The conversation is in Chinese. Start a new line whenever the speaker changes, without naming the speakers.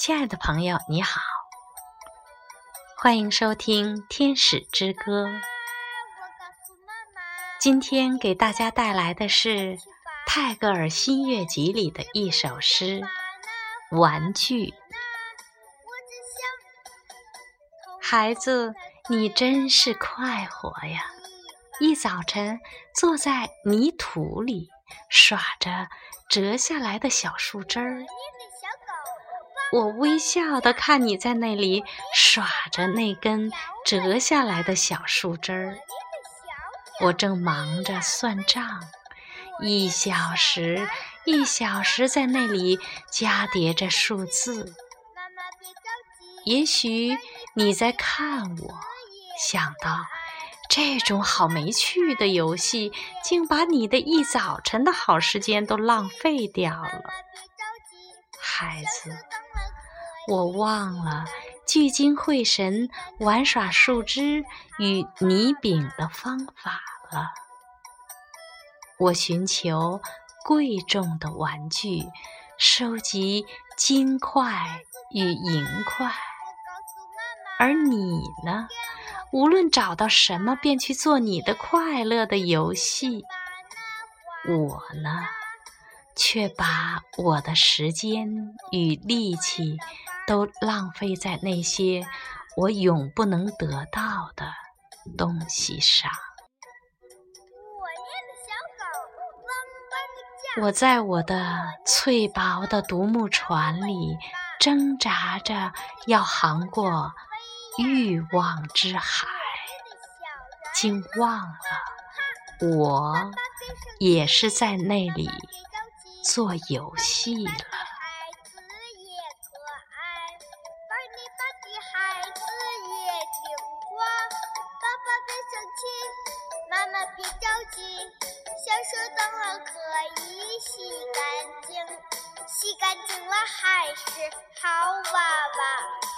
亲爱的朋友，你好，欢迎收听《天使之歌》。今天给大家带来的是泰戈尔新月集里的一首诗《玩具》。孩子，你真是快活呀！一早晨坐在泥土里耍着折下来的小树枝儿。我微笑的看你在那里耍着那根折下来的小树枝儿，我正忙着算账，一小时一小时在那里加叠着数字。也许你在看我，想到这种好没趣的游戏，竟把你的一早晨的好时间都浪费掉了，孩子。我忘了聚精会神玩耍树枝与泥饼的方法了。我寻求贵重的玩具，收集金块与银块，而你呢？无论找到什么，便去做你的快乐的游戏。我呢，却把我的时间与力气。都浪费在那些我永不能得到的东西上。我在我的脆薄的独木船里挣扎着，要航过欲望之海，竟忘了我也是在那里做游戏了。
别着急，小手脏了可以洗干净，洗干净了还是好娃娃。